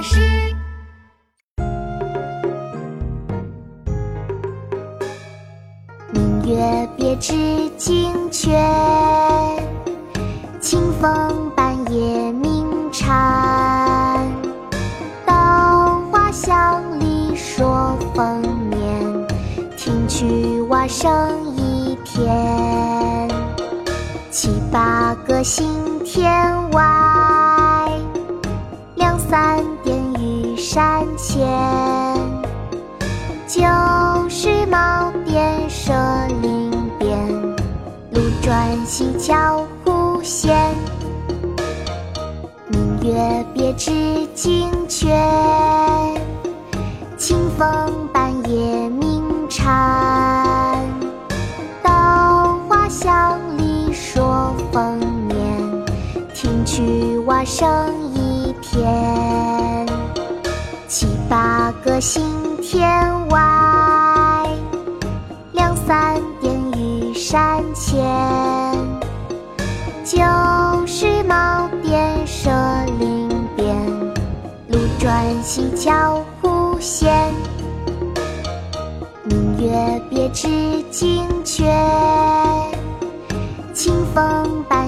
师。明月别枝惊鹊，清风半夜鸣蝉。稻花香里说丰年，听取蛙声一片。七八个星天外，三点玉山前。旧时茅店社林边，路转溪桥忽见。明月别枝惊鹊，清风半夜鸣蝉。稻花香里说丰年，听取蛙声天。七八个星天外，两三点雨山前。旧时茅店社林边，路转溪桥忽见。明月别枝惊鹊，清风半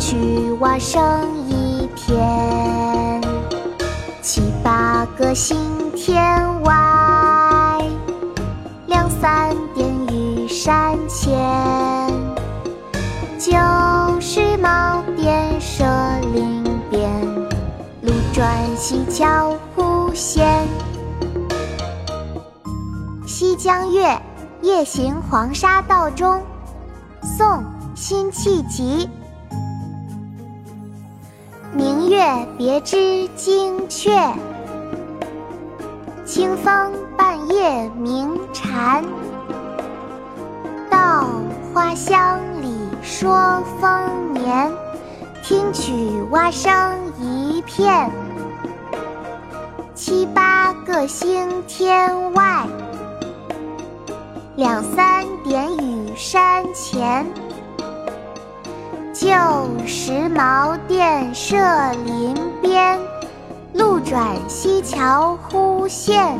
听取蛙声一片。七八个星天外，两三点雨山前。旧时茅店社林边，路转溪桥忽见。《西江月·夜行黄沙道中》宋·辛弃疾。别枝惊鹊，清风半夜鸣蝉。稻花香里说丰年，听取蛙声一片。七八个星天外，两三点雨山前。旧时茅店社林边，路转溪桥忽见。